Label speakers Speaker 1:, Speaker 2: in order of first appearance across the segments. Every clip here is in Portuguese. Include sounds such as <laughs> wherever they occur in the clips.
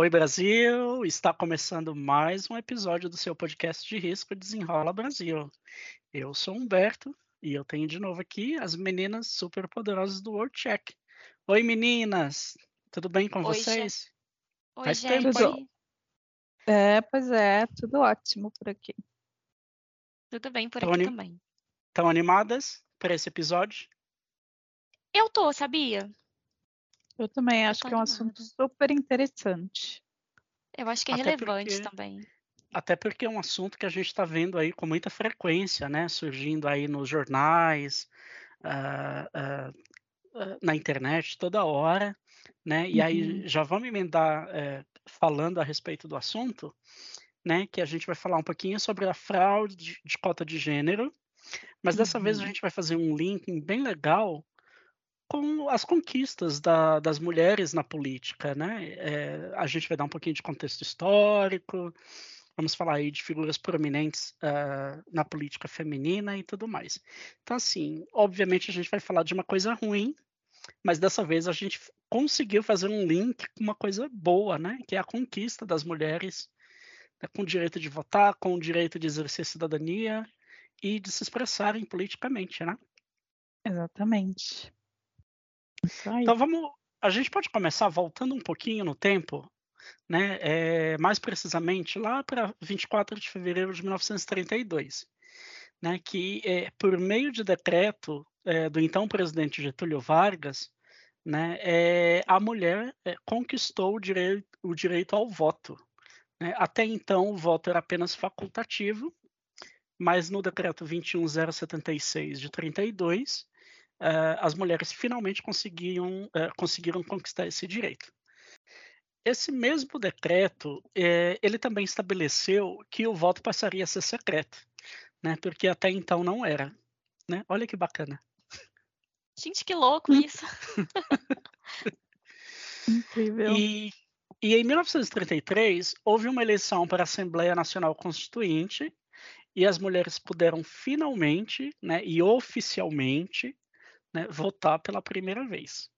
Speaker 1: Oi, Brasil! Está começando mais um episódio do seu podcast de risco Desenrola Brasil. Eu sou Humberto e eu tenho de novo aqui as meninas super poderosas do World Check. Oi, meninas! Tudo bem com
Speaker 2: Oi,
Speaker 1: vocês?
Speaker 2: Oi,
Speaker 1: Faz
Speaker 2: gente.
Speaker 1: tempo,
Speaker 3: É, pois é, tudo ótimo por aqui.
Speaker 2: Tudo bem por
Speaker 1: Tony?
Speaker 2: aqui também.
Speaker 1: Estão animadas para esse episódio?
Speaker 2: Eu tô, sabia?
Speaker 3: Eu também acho que é um assunto super interessante.
Speaker 2: Eu acho que é
Speaker 1: Até
Speaker 2: relevante
Speaker 1: porque-
Speaker 2: também.
Speaker 1: Até porque é um assunto que a gente está vendo aí com muita frequência, né? Surgindo aí nos jornais, ah, ah, na internet toda hora, né? E aí
Speaker 3: Uhum.
Speaker 1: já vamos emendar eh, falando a respeito do assunto, né? Que a gente vai falar um pouquinho sobre a fraude de, cota de gênero, mas dessa vez a
Speaker 3: Uhum.
Speaker 1: gente vai fazer um link bem legal com as conquistas da- das mulheres na política, né? Eh, a gente vai dar um pouquinho de contexto histórico, vamos falar aí de figuras prominentes ah, na política feminina e tudo mais. Então, assim, obviamente a gente vai falar de uma coisa ruim, mas dessa vez a gente conseguiu fazer um link com uma coisa boa, né? Que é a conquista das mulheres né, com o direito de votar, com o direito de exercer cidadania e de se expressarem politicamente, né?
Speaker 3: Exatamente.
Speaker 1: Então vamos, a gente pode começar voltando um pouquinho no tempo, né? é, mais precisamente lá para 24 de fevereiro de 1932, né? Que é, por meio de decreto é, do então presidente Getúlio Vargas, né? a mulher conquistou o direito, o direito ao voto. né? Até então o voto era apenas facultativo, mas no decreto 21076 de 32 eh, as mulheres finalmente conseguiam, eh, conseguiram conquistar esse direito. Esse mesmo decreto, eh, ele também estabeleceu que o voto passaria a ser secreto, né? Porque até então não era, né? Olha que bacana.
Speaker 2: Gente, que louco isso. <laughs>
Speaker 3: Incrível.
Speaker 1: E, e em 1933 houve uma eleição para a Assembleia Nacional Constituinte e as mulheres puderam finalmente, né, e oficialmente, né, votar pela primeira vez.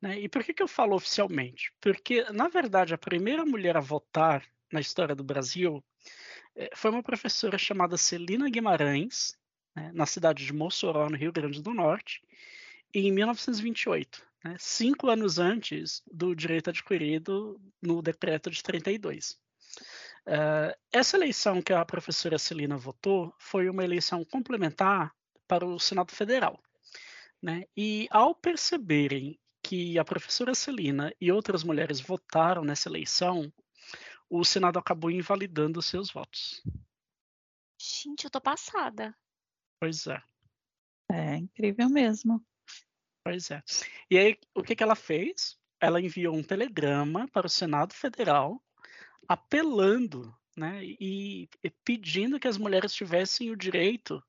Speaker 1: né? E por que, que eu falo oficialmente? Porque, na verdade, a primeira mulher a votar na história do Brasil eh, foi uma professora chamada Celina Guimarães, né, na cidade de Mossoró, no Rio Grande do Norte, em 1928, né, cinco anos antes do direito adquirido no decreto de 32. Eh, essa eleição que a professora Celina votou foi uma eleição complementar para o Senado Federal. Né? E ao perceberem que a professora Celina e outras mulheres votaram nessa eleição, o Senado acabou invalidando seus votos.
Speaker 2: Gente, eu tô passada.
Speaker 1: Pois é,
Speaker 3: É incrível mesmo.
Speaker 1: pois é. E aí, o que, que ela fez? Ela enviou um telegrama para o Senado Federal apelando né, e, e pedindo que as mulheres tivessem o direito,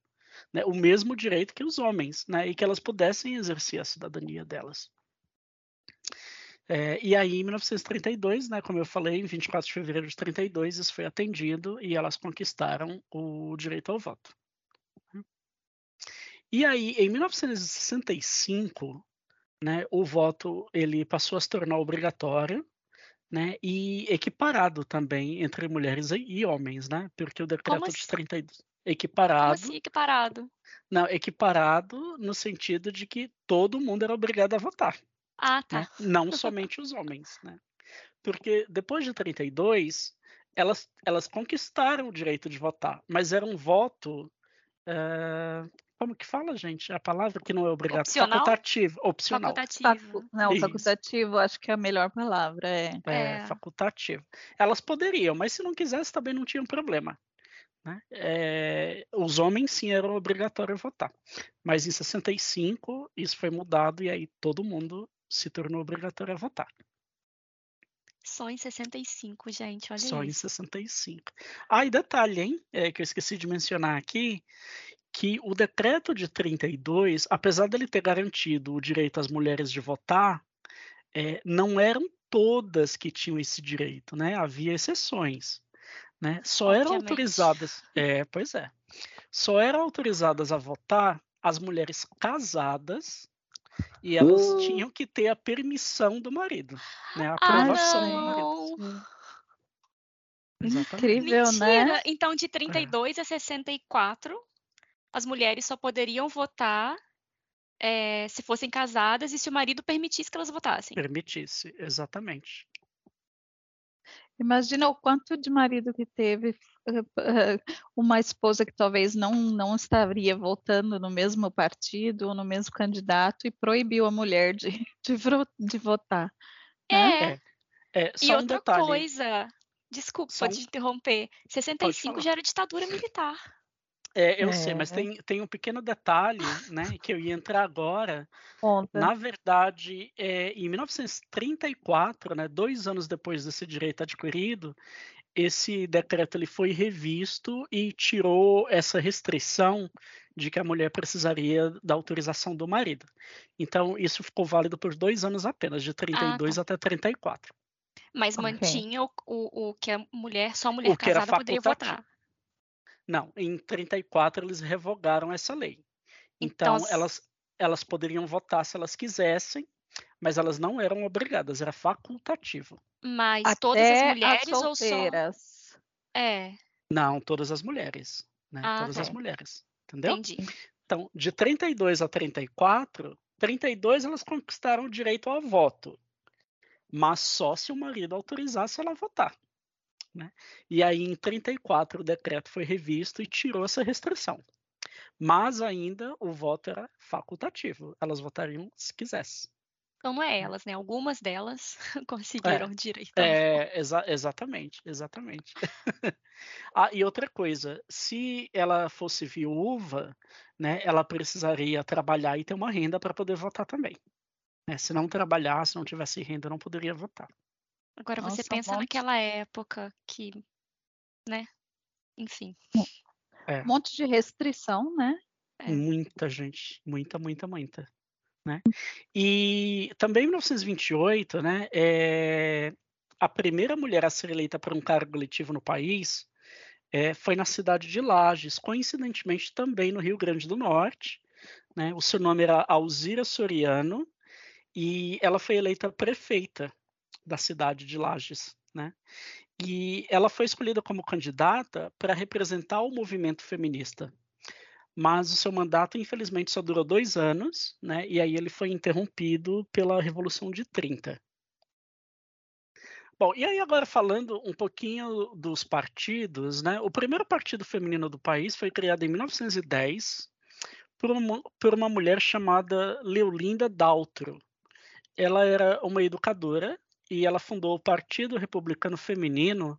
Speaker 1: né, o mesmo direito que os homens, né, e que elas pudessem exercer a cidadania delas. É, e aí, em 1932, né, como eu falei, em 24 de fevereiro de 32, isso foi atendido e elas conquistaram o direito ao voto. E aí, em 1965, né, o voto ele passou a se tornar obrigatório, né, e equiparado também entre mulheres e homens, né, porque o decreto de
Speaker 2: assim?
Speaker 1: 32...
Speaker 2: Assim
Speaker 1: equiparado.
Speaker 2: Assim, equiparado?
Speaker 1: Não, equiparado no sentido de que todo mundo era obrigado a votar.
Speaker 2: Ah, tá. Né?
Speaker 1: Não <laughs> somente os homens, né? Porque depois de 32, elas, elas conquistaram o direito de votar, mas era um voto. Uh, como que fala, gente? A palavra que não é obrigatória
Speaker 2: Opcional?
Speaker 1: Facultativo. Opcional.
Speaker 2: Facultativo.
Speaker 3: Facu... Não,
Speaker 1: Isso.
Speaker 3: facultativo, acho que é a melhor palavra. É.
Speaker 1: é,
Speaker 2: é.
Speaker 1: facultativo. Elas poderiam, mas se não quisesse também não tinha um problema né? Eh, os homens sim eram obrigatórios a votar. Mas em 65 isso foi mudado e aí todo mundo se tornou obrigatório a votar.
Speaker 2: Só em 65, gente, olha
Speaker 1: Só em
Speaker 2: isso.
Speaker 1: 65. Ah, e detalhe, hein? É, que eu esqueci de mencionar aqui, que o decreto de 32, apesar dele ter garantido o direito às mulheres de votar, é, não eram todas que tinham esse direito, né? Havia exceções, né? Só eram
Speaker 2: Obviamente.
Speaker 1: autorizadas, <laughs> é, pois é, só eram autorizadas a votar as mulheres casadas E elas
Speaker 4: Uh.
Speaker 1: tinham que ter a permissão do marido, né? A
Speaker 2: Ah,
Speaker 1: aprovação do marido. Exatamente.
Speaker 3: Incrível,
Speaker 2: Mentira!
Speaker 3: né?
Speaker 2: Então, de 32 a 64, as mulheres só poderiam votar eh, se fossem casadas e se o marido permitisse que elas votassem.
Speaker 1: Permitisse, exatamente.
Speaker 3: Imagina o quanto de marido que teve eh, eh, uma esposa que talvez não, não estaria votando no mesmo partido ou no mesmo candidato e proibiu a mulher de, <laughs> de, de votar. né?
Speaker 2: É,
Speaker 1: É,
Speaker 2: e
Speaker 1: só um
Speaker 2: outra
Speaker 1: detalhe.
Speaker 2: coisa, desculpa
Speaker 1: Só um-
Speaker 2: te interromper, 65
Speaker 1: falar.
Speaker 2: já era ditadura militar.
Speaker 1: É, eu sei, mas
Speaker 3: É.
Speaker 1: tem, tem um pequeno detalhe, né, que eu ia entrar agora.
Speaker 3: Conta.
Speaker 1: Na verdade, é, em 1934, né, dois anos depois desse direito adquirido, esse decreto ele foi revisto e tirou essa restrição de que a mulher precisaria da autorização do marido. Então, isso ficou válido por dois anos apenas, de 32 até 34.
Speaker 2: Mas
Speaker 3: Ok.
Speaker 2: mantinha o, o, o que a mulher, só a mulher
Speaker 1: O que era
Speaker 2: casada poderia votar.
Speaker 1: Não, em 34 eles revogaram essa lei.
Speaker 2: Então,
Speaker 1: Então,
Speaker 2: as-
Speaker 1: elas, elas poderiam votar se elas quisessem, mas elas não eram obrigadas, era facultativo.
Speaker 2: Mas todas as
Speaker 3: Até
Speaker 2: mulheres
Speaker 3: as
Speaker 2: ou só.
Speaker 3: solteiras.
Speaker 2: É,
Speaker 1: Não, todas as mulheres, né?
Speaker 2: Ah,
Speaker 1: todas as
Speaker 3: tá.
Speaker 1: mulheres, entendeu?
Speaker 2: entendi.
Speaker 1: Então, de 32 a 34, 32 elas conquistaram o direito ao voto, mas só se o marido autorizasse ela a votar. Né? E aí, em 34, o decreto foi revisto e tirou essa restrição. Mas ainda o voto era facultativo, elas votariam se quisessem.
Speaker 2: Então não é elas, né? Algumas delas <laughs> conseguiram o direito.
Speaker 1: É, exa- exatamente, exatamente. <laughs> ah, e outra coisa, se ela fosse viúva, né, ela precisaria trabalhar e ter uma renda para poder votar também. né? Se não trabalhar, se não tivesse renda, não poderia votar.
Speaker 2: Agora você
Speaker 3: Nossa, um
Speaker 2: pensa
Speaker 3: monte.
Speaker 2: naquela época que, né? Enfim.
Speaker 3: Um monte de restrição, né?
Speaker 2: É.
Speaker 1: Muita gente, muita, muita, muita. Né? E também em 1928, né, é, a primeira mulher a ser eleita para um cargo eletivo no país é, foi na cidade de Lages, coincidentemente também no Rio Grande do Norte. Né? O seu nome era Alzira Soriano e ela foi eleita prefeita da cidade de Lages. Né? E ela foi escolhida como candidata para representar o movimento feminista mas o seu mandato, infelizmente, só durou dois anos, né? E aí ele foi interrompido pela Revolução de 30. Bom, e aí agora falando um pouquinho dos partidos, né? O primeiro partido feminino do país foi criado em 1910 por uma, por uma mulher chamada Leolinda Daltro. Ela era uma educadora e ela fundou o Partido Republicano Feminino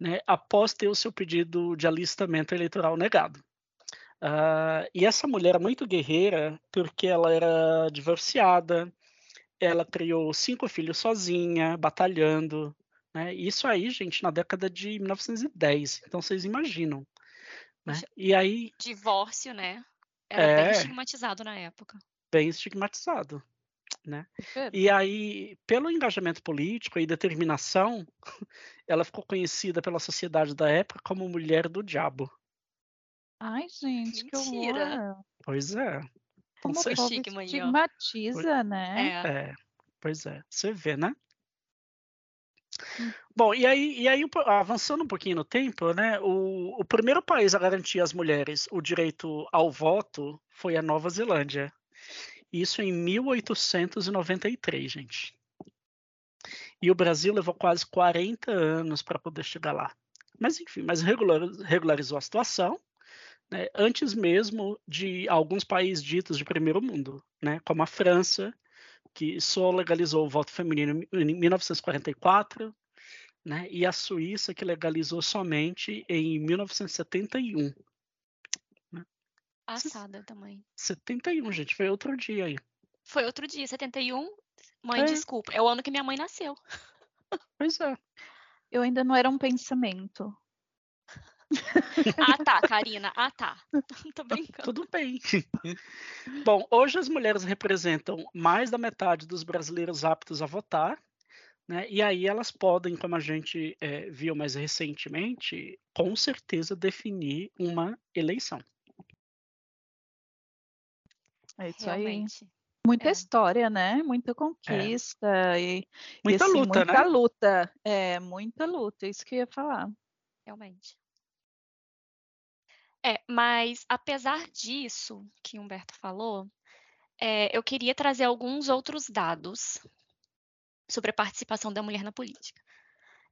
Speaker 1: né, após ter o seu pedido de alistamento eleitoral negado. Uh, e essa mulher é muito guerreira porque ela era divorciada, ela criou cinco filhos sozinha, batalhando. Né? Isso aí, gente, na década de 1910. Então vocês imaginam. Né? E aí,
Speaker 2: Divórcio, né? Era bem
Speaker 1: É.
Speaker 2: estigmatizado na época.
Speaker 1: bem estigmatizado. Né? E aí, pelo engajamento político e determinação, <laughs> ela ficou conhecida pela sociedade da época como mulher do diabo.
Speaker 3: Ai, gente, que
Speaker 2: Mentira.
Speaker 3: horror.
Speaker 1: Pois é.
Speaker 3: Como
Speaker 1: Então,
Speaker 3: o
Speaker 1: cê-
Speaker 3: povo
Speaker 2: estigma aí, ó.
Speaker 3: estigmatiza, né?
Speaker 2: É.
Speaker 1: É, pois é, você vê, né?
Speaker 3: Hum.
Speaker 1: Bom, e aí, e aí avançando um pouquinho no tempo, né? O, o primeiro país a garantir às mulheres o direito ao voto foi a Nova Zelândia. Isso em 1893, gente. E o Brasil levou quase 40 anos para poder chegar lá. Mas enfim, mas regular- regularizou a situação, né, antes mesmo de alguns países ditos de primeiro mundo, né, como a França, que só legalizou o voto feminino em 1944, né, e a Suíça, que legalizou somente em 1971.
Speaker 2: Assada também.
Speaker 1: 71, gente, foi outro dia aí.
Speaker 2: Foi outro dia, 71. Mãe,
Speaker 1: É.
Speaker 2: desculpa. É o ano que minha mãe nasceu. <laughs>
Speaker 1: Pois é.
Speaker 3: Eu ainda não era um pensamento.
Speaker 2: Ah, tá, <laughs> Karina. Ah, tá. <laughs> Tô brincando.
Speaker 1: Tudo bem. Bom, hoje as mulheres representam mais da metade dos brasileiros aptos a votar, né? E aí elas podem, como a gente eh, viu mais recentemente, com certeza definir uma eleição.
Speaker 3: É isso aí.
Speaker 2: Realmente.
Speaker 3: Muita
Speaker 2: É.
Speaker 3: história, né? Muita conquista e, e,
Speaker 1: Muita
Speaker 3: assim,
Speaker 1: luta,
Speaker 3: muita
Speaker 1: né?
Speaker 3: luta. É, muita luta, isso que eu ia falar.
Speaker 2: realmente. É, mas apesar disso que Humberto falou, é, eu queria trazer alguns outros dados sobre a participação da mulher na política.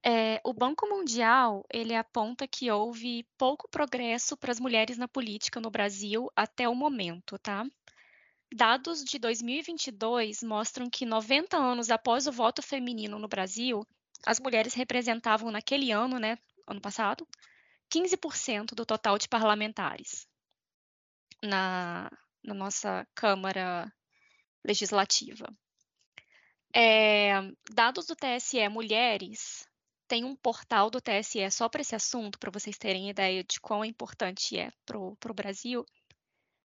Speaker 2: É, o Banco Mundial ele aponta que houve pouco progresso para as mulheres na política no Brasil até o momento, tá? Dados de 2022 mostram que 90 anos após o voto feminino no Brasil, as mulheres representavam naquele ano, né, ano passado, 15% do total de parlamentares na, na nossa Câmara Legislativa. É, dados do TSE Mulheres, tem um portal do TSE só para esse assunto, para vocês terem ideia de quão importante é para o Brasil.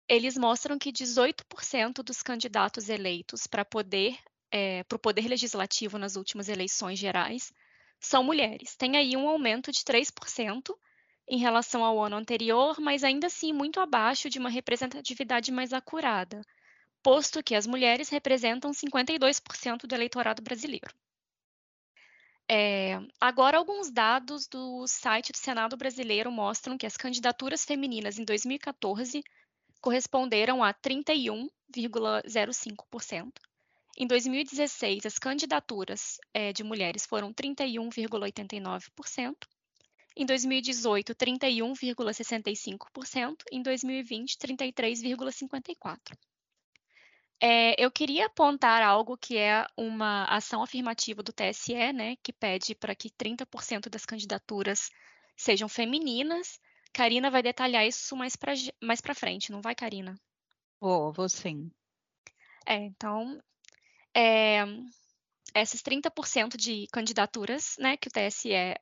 Speaker 2: Eles mostram que 18% dos candidatos eleitos para poder, é, para o poder legislativo nas últimas eleições gerais são mulheres. Tem aí um aumento de 3% em relação ao ano anterior, mas ainda assim muito abaixo de uma representatividade mais acurada, posto que as mulheres representam 52% do eleitorado brasileiro. É, agora, alguns dados do site do Senado brasileiro mostram que as candidaturas femininas em 2014 corresponderam a 31,05%. Em 2016, as candidaturas é, de mulheres foram 31,89%. Em 2018, 31,65%. Em 2020, 33,54%. É, eu queria apontar algo que é uma ação afirmativa do TSE, né, que pede para que 30% das candidaturas sejam femininas. Karina vai detalhar isso mais para mais frente, não vai, Karina?
Speaker 3: Vou, vou sim.
Speaker 2: É, então, é, esses 30% de candidaturas né, que o TSE é,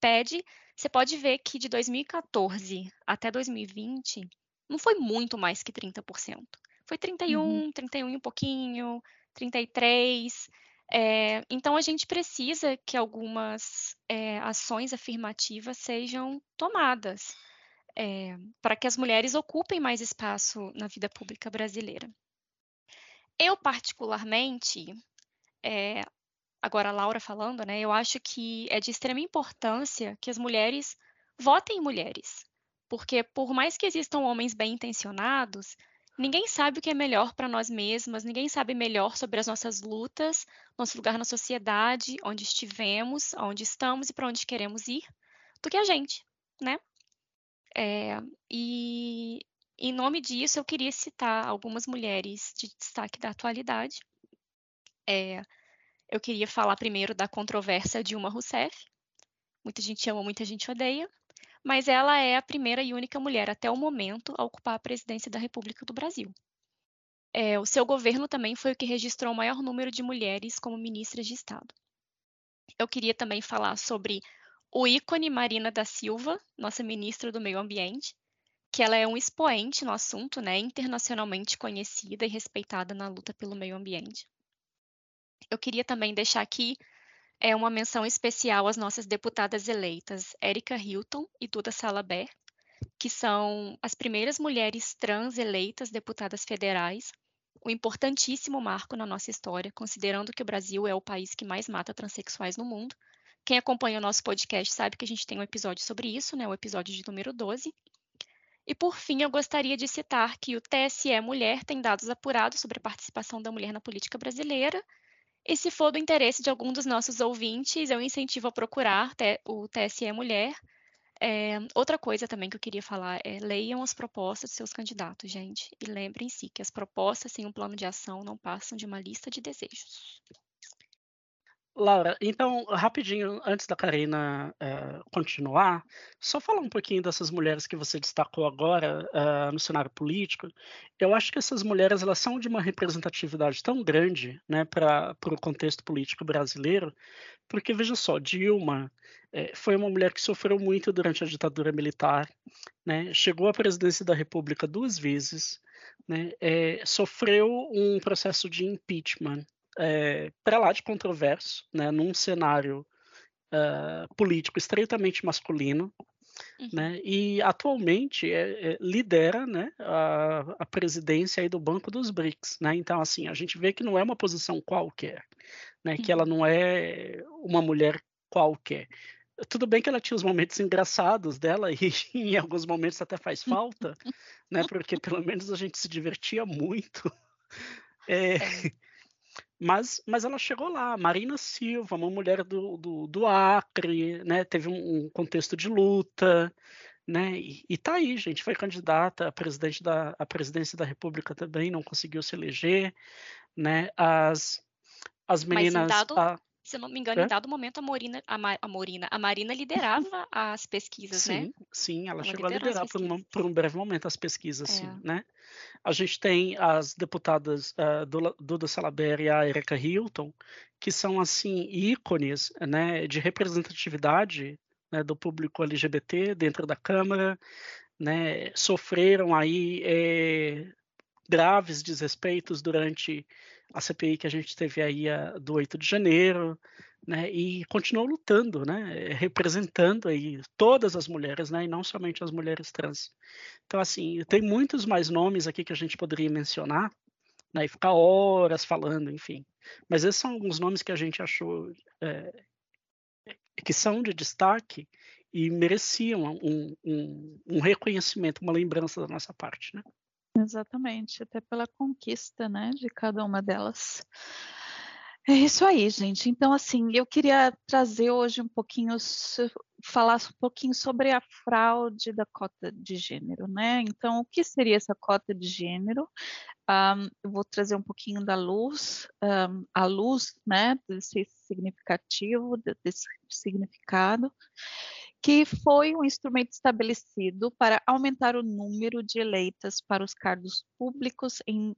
Speaker 2: pede, você pode ver que de 2014 até 2020 não foi muito mais que 30%. Foi 31, uhum. 31 e um pouquinho, 33. É, então, a gente precisa que algumas é, ações afirmativas sejam tomadas é, para que as mulheres ocupem mais espaço na vida pública brasileira. Eu, particularmente, é, agora a Laura falando, né, eu acho que é de extrema importância que as mulheres votem em mulheres. Porque, por mais que existam homens bem intencionados, ninguém sabe o que é melhor para nós mesmas, ninguém sabe melhor sobre as nossas lutas, nosso lugar na sociedade, onde estivemos, onde estamos e para onde queremos ir, do que a gente, né? É, e em nome disso, eu queria citar algumas mulheres de destaque da atualidade. É, eu queria falar primeiro da controvérsia Dilma Rousseff. Muita gente ama, muita gente odeia mas ela é a primeira e única mulher até o momento a ocupar a presidência da República do Brasil. É, o seu governo também foi o que registrou o maior número de mulheres como ministras de Estado. Eu queria também falar sobre o ícone Marina da Silva, nossa ministra do Meio Ambiente, que ela é um expoente no assunto, né, internacionalmente conhecida e respeitada na luta pelo meio ambiente. Eu queria também deixar aqui é uma menção especial às nossas deputadas eleitas, Érica Hilton e Duda Salabé, que são as primeiras mulheres trans eleitas deputadas federais, um importantíssimo marco na nossa história, considerando que o Brasil é o país que mais mata transexuais no mundo. Quem acompanha o nosso podcast sabe que a gente tem um episódio sobre isso, né, o episódio de número 12. E por fim, eu gostaria de citar que o TSE Mulher tem dados apurados sobre a participação da mulher na política brasileira e se for do interesse de algum dos nossos ouvintes, eu incentivo a procurar o TSE Mulher. É, outra coisa também que eu queria falar é leiam as propostas de seus candidatos, gente. E lembrem-se que as propostas sem um plano de ação não passam de uma lista de desejos.
Speaker 1: Laura, então, rapidinho, antes da Karina uh, continuar, só falar um pouquinho dessas mulheres que você destacou agora uh, no cenário político. Eu acho que essas mulheres elas são de uma representatividade tão grande né, para o contexto político brasileiro, porque, veja só, Dilma eh, foi uma mulher que sofreu muito durante a ditadura militar, né, chegou à presidência da República duas vezes, né, sofreu um processo de impeachment é, para lá de controverso, né, num cenário uh, político estreitamente masculino. Uhum. Né? E atualmente é, é, lidera né, a, a, presidência aí do Banco dos BRICS. Né? Então, assim, a gente vê que não é uma posição qualquer, né? Uhum. que ela uhum. não é uma mulher qualquer. Tudo bem que ela tinha os momentos engraçados dela, <laughs> e em alguns momentos até faz falta, né? Porque pelo menos a gente se divertia muito. <laughs> É. Mas, mas ela chegou lá, Marina Silva, uma mulher do, do, do Acre, né? Teve um, um, contexto de luta, né? E, e tá aí, gente, foi candidata a presidente da a presidência da República também, não conseguiu se eleger, né? As as meninas.
Speaker 2: A, se eu não me engano, é? em dado momento a Morina, a, Ma, a Morina, a Marina liderava as pesquisas,
Speaker 1: sim,
Speaker 2: né?
Speaker 1: Sim, ela, ela chegou a liderar por, uma, por, um breve momento as pesquisas, é. sim, né? A gente tem as deputadas uh, Duda Salaber e a Erika Hilton, que são assim ícones, né, de representatividade né, do público LGBT dentro da Câmara, né, sofreram aí é, graves desrespeitos durante a CPI que a gente teve aí a, do 8 de janeiro, né, e continuou lutando, né, representando aí todas as mulheres, né, e não somente as mulheres trans. Então, assim, tem muitos mais nomes aqui que a gente poderia mencionar, né, e ficar horas falando, enfim. Mas esses são alguns nomes que a gente achou é, que são de destaque e mereciam um, um, um reconhecimento, uma lembrança da nossa parte, né?
Speaker 3: Exatamente, até pela conquista, né, de cada uma delas. É isso aí, gente. Então, assim, eu queria trazer hoje um pouquinho, falar um pouquinho sobre a fraude da cota de gênero, né? Então, o que seria essa cota de gênero? Um, eu vou trazer um pouquinho da luz, um, a luz, né, desse significativo, desse significado que foi um instrumento estabelecido para aumentar o número de eleitas para os cargos públicos em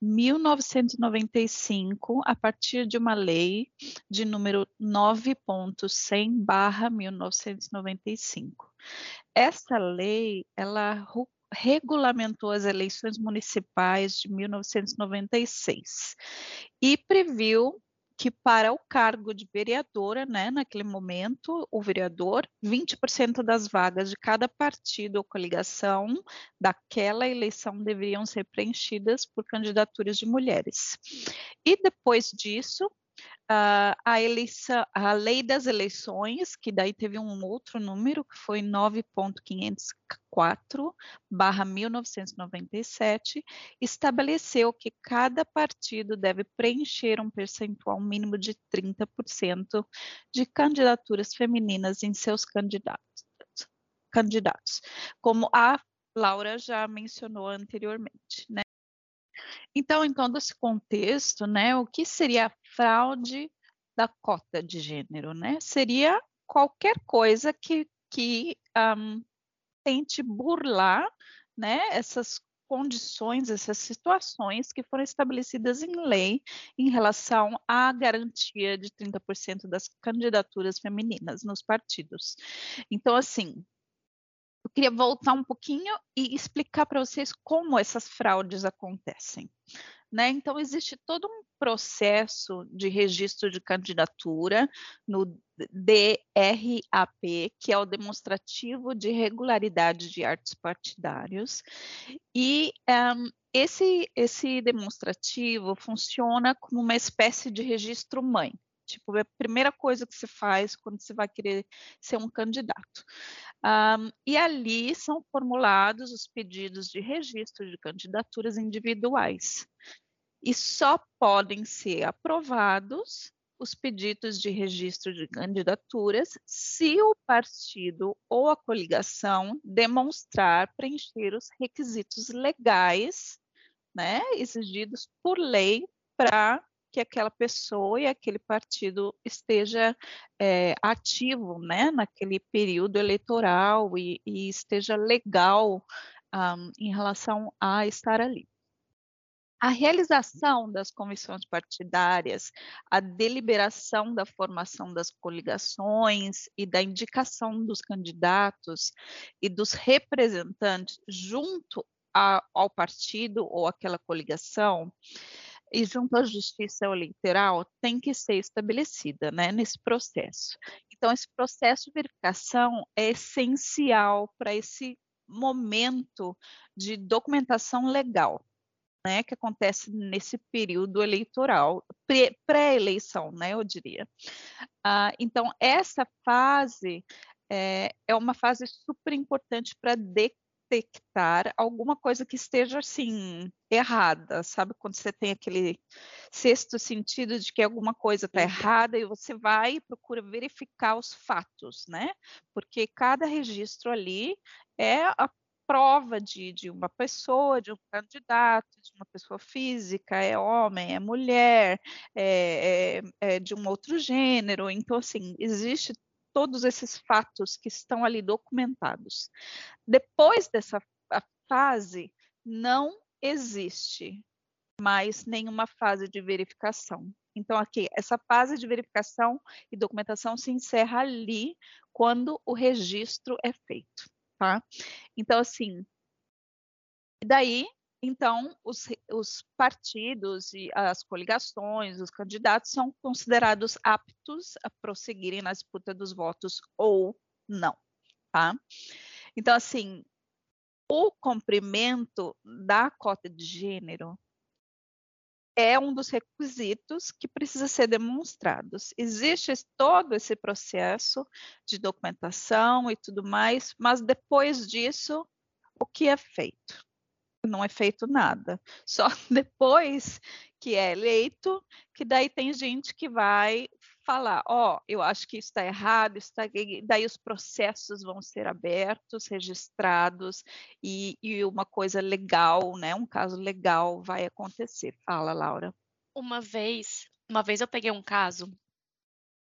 Speaker 3: 1995, a partir de uma lei de número 9.100/1995. Essa lei, ela regulamentou as eleições municipais de 1996 e previu que para o cargo de vereadora, né, naquele momento, o vereador, 20% das vagas de cada partido ou coligação daquela eleição deveriam ser preenchidas por candidaturas de mulheres. E depois disso, Uh, a, eleição, a lei das eleições, que daí teve um outro número, que foi 9.504/1997, estabeleceu que cada partido deve preencher um percentual mínimo de 30% de candidaturas femininas em seus candidatos, candidatos, como a Laura já mencionou anteriormente, né? Então, em todo esse contexto, né, o que seria fraude da cota de gênero? Né? Seria qualquer coisa que, que um, tente burlar né, essas condições, essas situações que foram estabelecidas em lei em relação à garantia de 30% das candidaturas femininas nos partidos. Então, assim, eu queria voltar um pouquinho e explicar para vocês como essas fraudes acontecem. Né? Então, existe todo um processo de registro de candidatura no DRAP, que é o demonstrativo de regularidade de atos partidários, e um, esse, esse demonstrativo funciona como uma espécie de registro mãe. Tipo, é a primeira coisa que se faz quando você vai querer ser um candidato. Um, e ali são formulados os pedidos de registro de candidaturas individuais. E só podem ser aprovados os pedidos de registro de candidaturas se o partido ou a coligação demonstrar preencher os requisitos legais né, exigidos por lei para que aquela pessoa e aquele partido esteja é, ativo né, naquele período eleitoral e, e esteja legal um, em relação a estar ali. A realização das comissões partidárias, a deliberação da formação das coligações e da indicação dos candidatos e dos representantes junto a, ao partido ou aquela coligação, e junto à justiça eleitoral tem que ser estabelecida né, nesse processo. Então, esse processo de verificação é essencial para esse momento de documentação legal, né, que acontece nesse período eleitoral, pré-eleição, né, eu diria. Ah, então, essa fase é, é uma fase super importante para detectar alguma coisa que esteja assim errada, sabe? Quando você tem aquele sexto sentido de que alguma coisa está errada e você vai e procura verificar os fatos, né? Porque cada registro ali é a prova de, de uma pessoa, de um candidato, de uma pessoa física, é homem, é mulher, é, é, é de um outro gênero. Então, assim, existe todos esses fatos que estão ali documentados. Depois dessa fase, não existe mais nenhuma fase de verificação. Então, aqui, essa fase de verificação e documentação se encerra ali quando o registro é feito tá? Então, assim, daí, então, os, os partidos e as coligações, os candidatos são considerados aptos a prosseguirem na disputa dos votos ou não, tá? Então, assim, o cumprimento da cota de gênero é um dos requisitos que precisa ser demonstrados. Existe todo esse processo de documentação e tudo mais, mas depois disso, o que é feito? Não é feito nada. Só <laughs> depois que é eleito, que daí tem gente que vai falar, ó, oh, eu acho que está errado, está daí os processos vão ser abertos, registrados e, e uma coisa legal, né, um caso legal vai acontecer. Fala, Laura.
Speaker 2: Uma vez, uma vez eu peguei um caso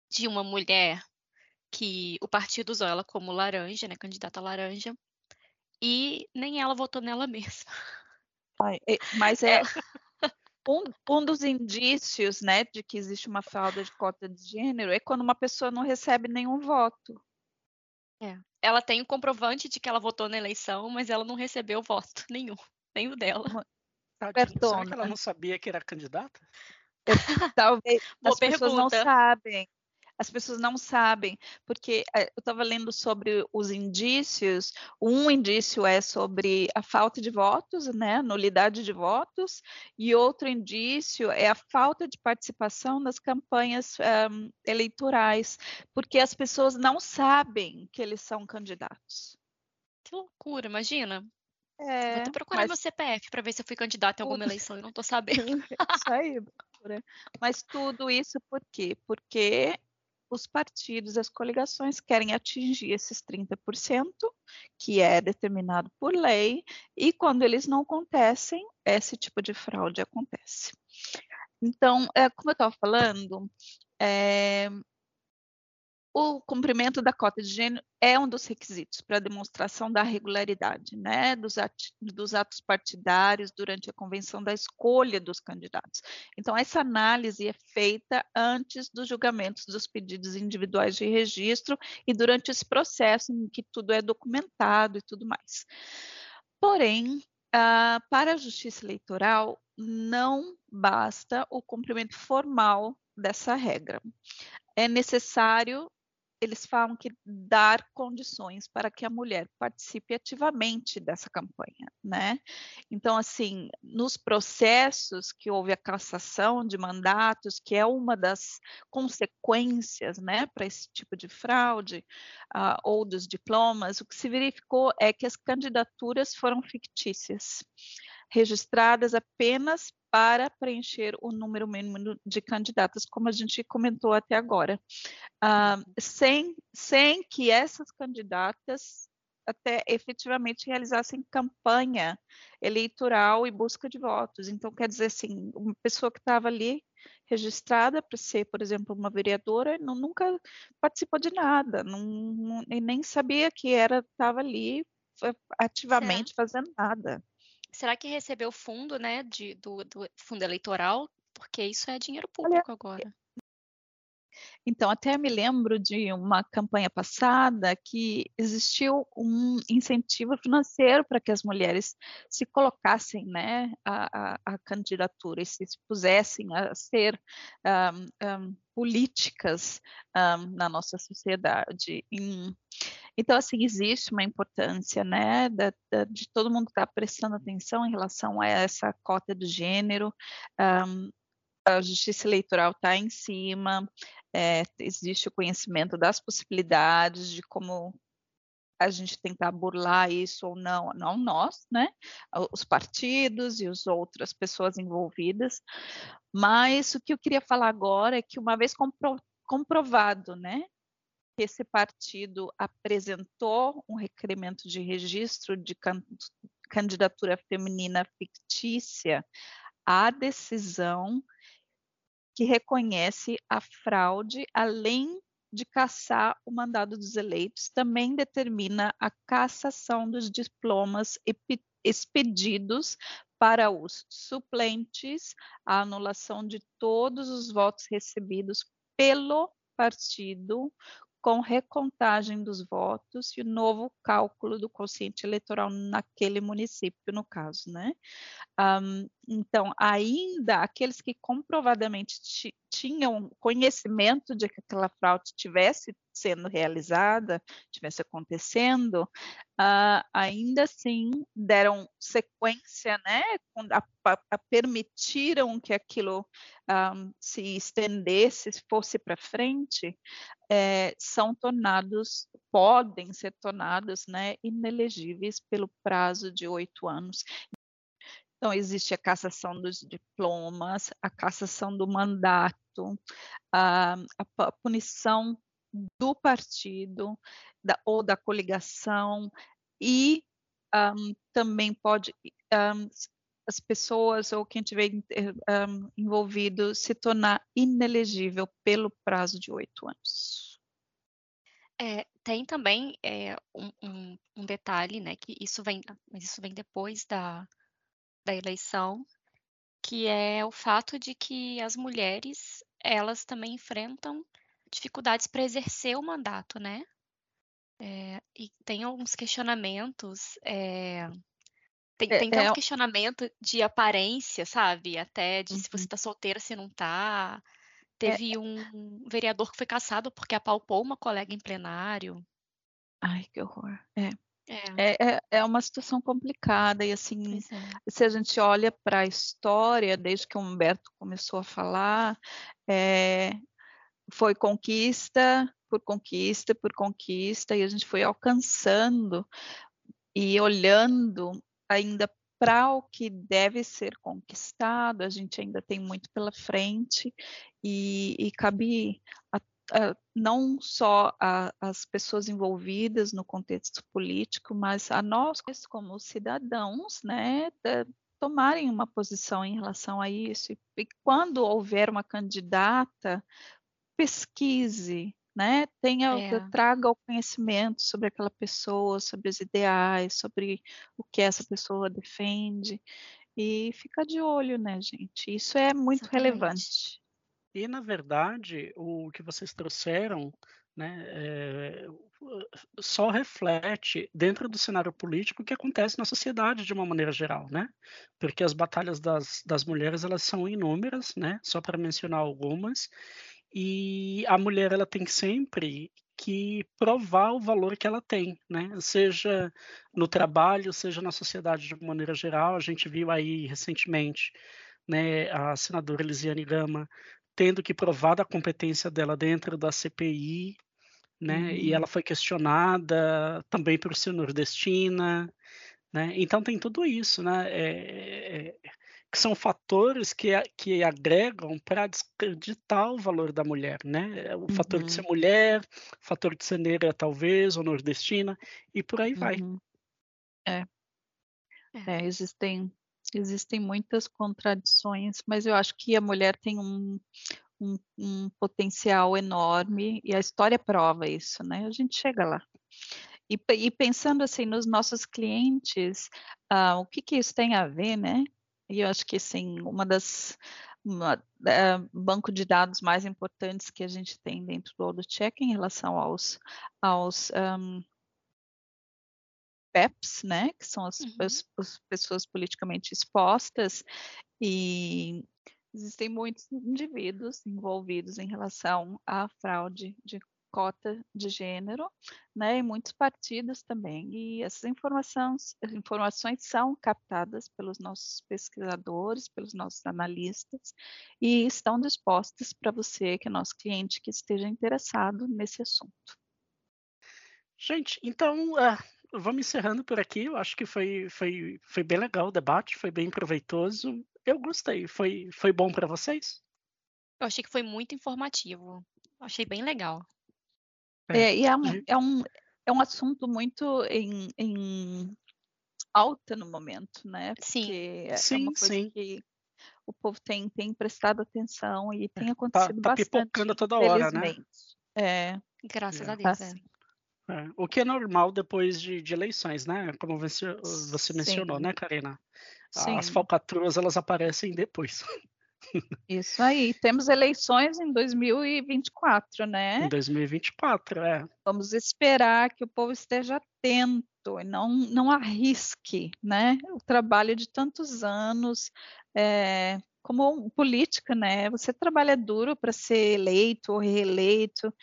Speaker 2: de uma mulher que o partido usou ela como laranja, né, candidata laranja, e nem ela votou nela mesma.
Speaker 3: Ai, mas é, <laughs> um, um, dos indícios, né, de que existe uma falta de cota de gênero é quando uma pessoa não recebe nenhum voto.
Speaker 2: É. Ela tem o comprovante de que ela votou na eleição, mas ela não recebeu voto <laughs> nenhum, nem o dela.
Speaker 1: Tadinha, será que ela não sabia que era candidata? <laughs>
Speaker 3: Talvez as pergunta. pessoas não sabem as pessoas não sabem, porque eh, eu estava lendo sobre os indícios, um indício é sobre a falta de votos, né, nulidade de votos, e outro indício é a falta de participação nas campanhas um, eleitorais, porque as pessoas não sabem que eles são candidatos.
Speaker 2: Que loucura, imagina. É, Vou procurar mas... meu CPF para ver se eu fui candidata em alguma eleição e não estou sabendo. <laughs>
Speaker 3: isso aí, mas tudo isso por quê? Porque os partidos, as coligações querem atingir esses 30%, que é determinado por lei, e quando eles não acontecem, esse tipo de fraude acontece. Então, é, como eu estava falando, é, o cumprimento da cota de gênero é um dos requisitos para a demonstração da regularidade né, dos, dos, atos partidários durante a convenção da escolha dos candidatos. Então, essa análise é feita antes dos julgamentos dos pedidos individuais de registro e durante esse processo em que tudo é documentado e tudo mais. Porém, uh, para a justiça eleitoral, não basta o cumprimento formal dessa regra. É necessário eles falam que dar condições para que a mulher participe ativamente dessa campanha, né? Então, assim, nos processos que houve a cassação de mandatos, que é uma das consequências, né, para esse tipo de fraude, uh, ou dos diplomas, o que se verificou é que as candidaturas foram fictícias, registradas apenas para preencher o número mínimo de candidatas, como a gente comentou até agora, uh, sem, sem que essas candidatas até efetivamente realizassem campanha eleitoral e busca de votos. Então, quer dizer assim, uma pessoa que estava ali registrada para ser, por exemplo, uma vereadora, não, nunca participou de nada, não, não, nem sabia que era estava ali ativamente fazendo nada.
Speaker 2: Será que recebeu fundo, né, de, do, do fundo eleitoral? Porque isso é dinheiro público Olha, agora.
Speaker 3: Então, até me lembro de uma campanha passada que existiu um incentivo financeiro para que as mulheres se colocassem né, a, a, a candidatura e se pusessem a ser um, um, políticas um, na nossa sociedade. Então, assim, existe uma importância, né, da, da, de todo mundo estar prestando atenção em relação a essa cota de gênero, um, a justiça eleitoral está em cima, é, existe o conhecimento das possibilidades de como a gente tentar burlar isso ou não, não nós, né? Os partidos e as outras pessoas envolvidas. Mas o que eu queria falar agora é que uma vez compro, comprovado, né, que esse partido apresentou um requerimento de registro de can, candidatura feminina fictícia, a decisão que reconhece a fraude, além de caçar o mandado dos eleitos, também determina a cassação dos diplomas expedidos para os suplentes, a anulação de todos os votos recebidos pelo partido com recontagem dos votos e o novo cálculo do quociente eleitoral naquele município, no caso, né? Um, então, ainda aqueles que comprovadamente tinham conhecimento de que aquela fraude tivesse sendo realizada, tivesse acontecendo, uh, ainda assim deram sequência, né, a, a, a permitiram que aquilo um, se estendesse, fosse para frente, é, são tornados, podem ser tornados, né, inelegíveis pelo prazo de oito anos. Então, existe a cassação dos diplomas, a cassação do mandato, a, a punição do partido da, ou da coligação e um, também pode um, as pessoas ou quem tiver um, envolvido se tornar inelegível pelo prazo de oito anos.
Speaker 2: É, tem também é, um, um, detalhe, né, que isso vem, mas isso vem depois da, da eleição, que é o fato de que as mulheres elas também enfrentam dificuldades para exercer o mandato, né? É, e tem alguns questionamentos. É, tem, é, tem é, um questionamento de aparência, sabe? Até de uhum. se você está solteira, se não está. É, Teve um vereador que foi caçado porque apalpou uma colega em plenário.
Speaker 3: Ai, que horror. É. É. É, é uma situação complicada, e assim, é. se a gente olha para a história, desde que o Humberto começou a falar, é, foi conquista por conquista por conquista, e a gente foi alcançando e olhando ainda para o que deve ser conquistado, a gente ainda tem muito pela frente, e, e cabe a, a, não só as pessoas envolvidas no contexto político, mas a nós, como cidadãos, né, tomarem uma posição em relação a isso. E quando houver uma candidata pesquise, né? Tenha, é. traga o conhecimento sobre aquela pessoa, sobre os ideais, sobre o que essa pessoa defende e fica de olho, né, gente? Isso é muito Exatamente. relevante.
Speaker 1: E na verdade, o que vocês trouxeram, né, é, só reflete dentro do cenário político o que acontece na sociedade de uma maneira geral, né? Porque as batalhas das, das mulheres elas são inúmeras, né? Só para mencionar algumas. E a mulher ela tem sempre que provar o valor que ela tem, né? Seja no trabalho, seja na sociedade de maneira geral. A gente viu aí recentemente, né, a senadora Elisiane Gama tendo que provar da competência dela dentro da CPI, né? Uhum. E ela foi questionada também por ser nordestina, né? Então tem tudo isso, né? É, é, que são fatores que, que agregam para descreditar o valor da mulher, né? O uhum. fator de ser uhum. mulher, o fator de ser negra, talvez, ou nordestina, e por aí vai. Uhum.
Speaker 3: É. é. é. existem, existem muitas contradições, mas eu acho que a mulher tem um, um, um potencial enorme e a história prova isso, né? A gente chega lá. E, e pensando assim nos nossos clientes, uh, o que, que isso tem a ver, né? E eu acho que, assim, uma das uh, banco de dados mais importantes que a gente tem dentro do AutoCheck em relação aos, aos um, PEPs, né, que são as, uhum. as, as pessoas politicamente expostas, e existem muitos indivíduos envolvidos em relação à fraude de cota de gênero, né, e muitos partidos também. E essas informações, informações são captadas pelos nossos pesquisadores, pelos nossos analistas, e estão dispostas para você, que é nosso cliente, que esteja interessado nesse assunto.
Speaker 1: Gente, então uh, vamos encerrando por aqui. Eu acho que foi, foi, foi bem legal o debate, foi bem proveitoso. Eu gostei. Foi, foi bom para vocês?
Speaker 2: Eu achei que foi muito informativo. achei bem legal.
Speaker 3: É, é, e é um, é, um, é um assunto muito em, em alta no momento, né?
Speaker 2: Porque sim,
Speaker 3: é
Speaker 1: sim,
Speaker 3: uma coisa
Speaker 1: sim.
Speaker 3: que o povo tem, tem prestado atenção e tem
Speaker 1: é,
Speaker 3: acontecido
Speaker 1: tá, tá
Speaker 3: bastante.
Speaker 1: pipocando toda hora, né?
Speaker 3: É.
Speaker 2: Graças
Speaker 1: é.
Speaker 2: a Deus, é.
Speaker 1: É, o que é normal depois de, de, eleições, né? Como você, você mencionou, né, Karina?
Speaker 3: Sim.
Speaker 1: As falcatruas elas aparecem depois. <laughs>
Speaker 3: Isso aí. Temos eleições em 2024, né?
Speaker 1: Em 2024, é.
Speaker 3: Vamos esperar que o povo esteja atento e não, não arrisque, né? O trabalho de tantos anos. É, como política, né? Você trabalha duro para ser eleito ou reeleito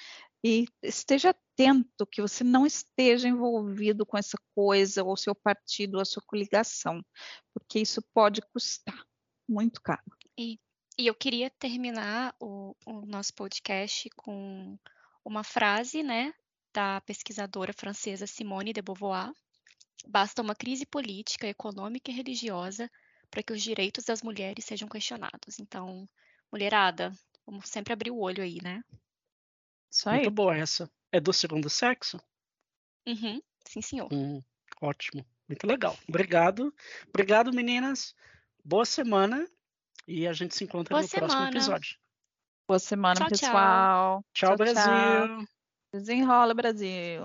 Speaker 3: e esteja atento que você não esteja envolvido com essa coisa, ou seu partido, ou a sua coligação, porque isso pode custar muito caro.
Speaker 2: E e eu queria terminar o, o nosso podcast com uma frase, né, da pesquisadora francesa Simone de Beauvoir. Basta uma crise política, econômica e religiosa para que os direitos das mulheres sejam questionados. Então, mulherada, vamos sempre abrir o olho aí, né?
Speaker 3: Isso aí.
Speaker 1: Muito boa essa. É do segundo sexo?
Speaker 2: Uhum. Sim, senhor.
Speaker 1: Hum, ótimo. Muito legal. Obrigado. Obrigado, meninas. Boa semana e a gente se encontra
Speaker 2: Boa
Speaker 1: no
Speaker 2: semana.
Speaker 1: próximo episódio.
Speaker 3: Boa semana,
Speaker 2: tchau,
Speaker 3: pessoal.
Speaker 1: Tchau, tchau Brasil.
Speaker 3: Tchau. Desenrola, Brasil.